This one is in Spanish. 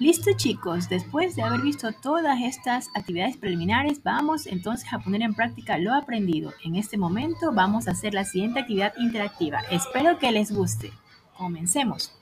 Listo chicos, después de haber visto todas estas actividades preliminares, vamos entonces a poner en práctica lo aprendido. En este momento vamos a hacer la siguiente actividad interactiva. Espero que les guste. Comencemos.